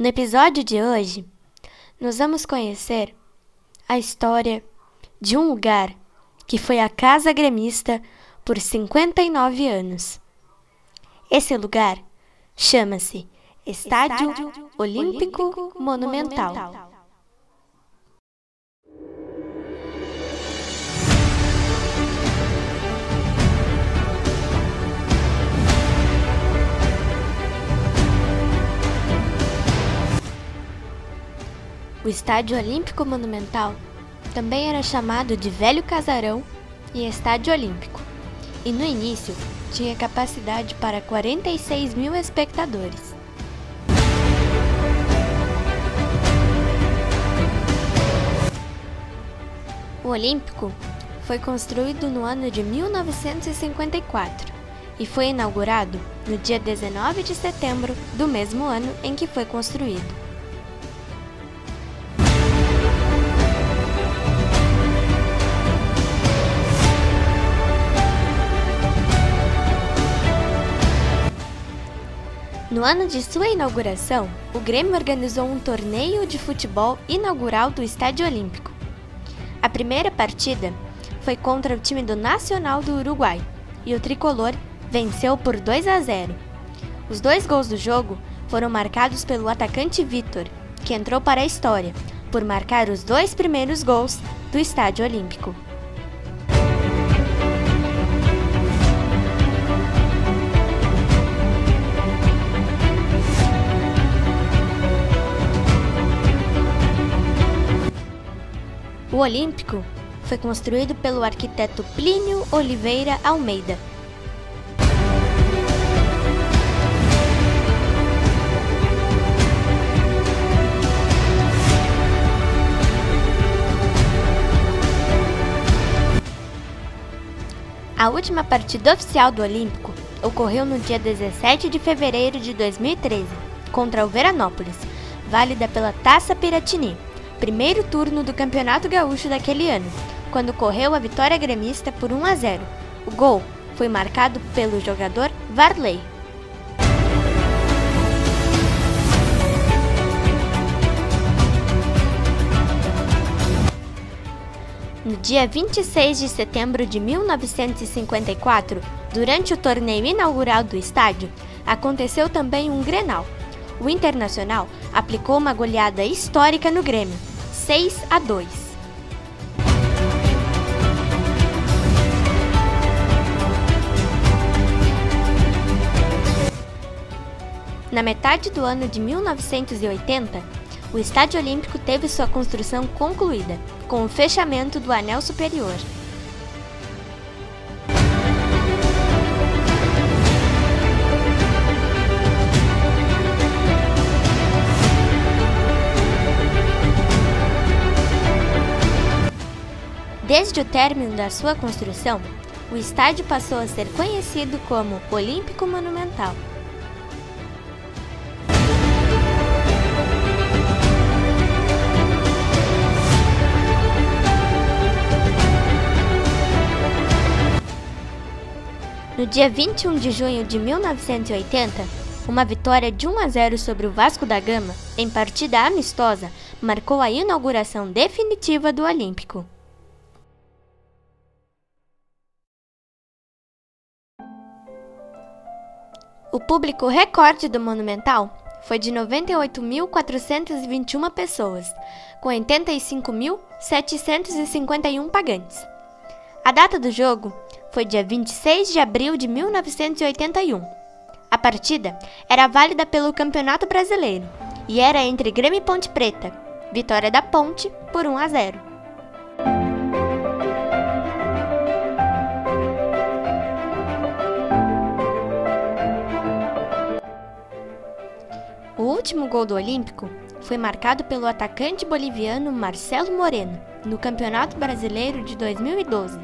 No episódio de hoje, nós vamos conhecer a história de um lugar que foi a Casa Gremista por 59 anos. Esse lugar chama-se Estádio, Estádio Olímpico, Olímpico Monumental. Monumental. O Estádio Olímpico Monumental também era chamado de Velho Casarão e Estádio Olímpico, e no início tinha capacidade para 46 mil espectadores. O Olímpico foi construído no ano de 1954 e foi inaugurado no dia 19 de setembro do mesmo ano em que foi construído. No ano de sua inauguração, o Grêmio organizou um torneio de futebol inaugural do Estádio Olímpico. A primeira partida foi contra o time do Nacional do Uruguai e o tricolor venceu por 2 a 0. Os dois gols do jogo foram marcados pelo atacante Vitor, que entrou para a história por marcar os dois primeiros gols do Estádio Olímpico. O Olímpico foi construído pelo arquiteto Plínio Oliveira Almeida. A última partida oficial do Olímpico ocorreu no dia 17 de fevereiro de 2013, contra o Veranópolis, válida pela Taça Piratini primeiro turno do Campeonato Gaúcho daquele ano, quando correu a vitória gremista por 1 a 0. O gol foi marcado pelo jogador Varley. No dia 26 de setembro de 1954, durante o torneio inaugural do estádio, aconteceu também um Grenal. O Internacional aplicou uma goleada histórica no Grêmio, 6 a 2. Na metade do ano de 1980, o Estádio Olímpico teve sua construção concluída, com o fechamento do anel superior. Desde o término da sua construção, o estádio passou a ser conhecido como Olímpico Monumental. No dia 21 de junho de 1980, uma vitória de 1 a 0 sobre o Vasco da Gama, em partida amistosa, marcou a inauguração definitiva do Olímpico. O público recorde do Monumental foi de 98.421 pessoas, com 85.751 pagantes. A data do jogo foi dia 26 de abril de 1981. A partida era válida pelo Campeonato Brasileiro e era entre Grêmio e Ponte Preta, vitória da Ponte por 1 a 0. Último gol do Olímpico foi marcado pelo atacante boliviano Marcelo Moreno, no Campeonato Brasileiro de 2012.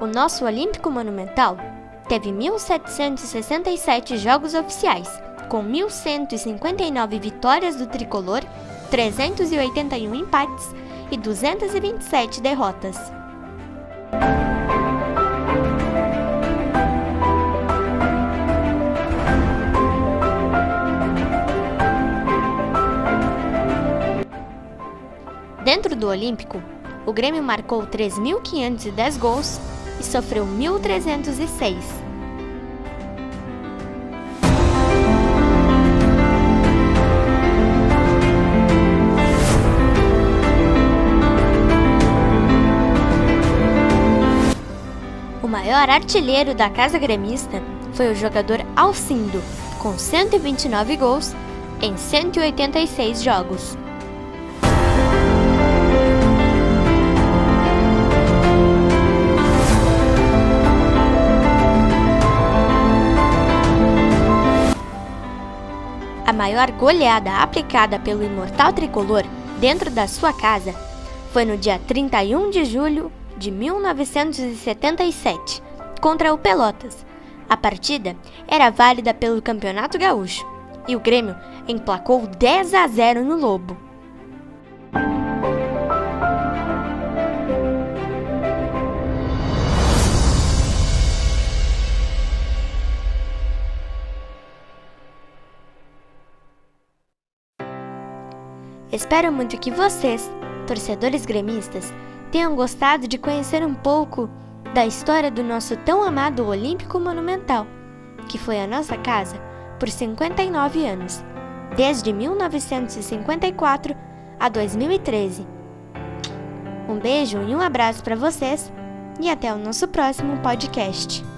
O nosso Olímpico Monumental teve 1.767 jogos oficiais, com 1.159 vitórias do tricolor, 381 empates e 227 derrotas. Dentro do Olímpico, o Grêmio marcou 3.510 gols e sofreu 1.306. O maior artilheiro da casa gremista foi o jogador Alcindo, com 129 gols em 186 jogos. Maior goleada aplicada pelo imortal tricolor dentro da sua casa foi no dia 31 de julho de 1977, contra o Pelotas. A partida era válida pelo Campeonato Gaúcho e o Grêmio emplacou 10 a 0 no Lobo. Espero muito que vocês, torcedores gremistas, tenham gostado de conhecer um pouco da história do nosso tão amado Olímpico Monumental, que foi a nossa casa por 59 anos, desde 1954 a 2013. Um beijo e um abraço para vocês e até o nosso próximo podcast.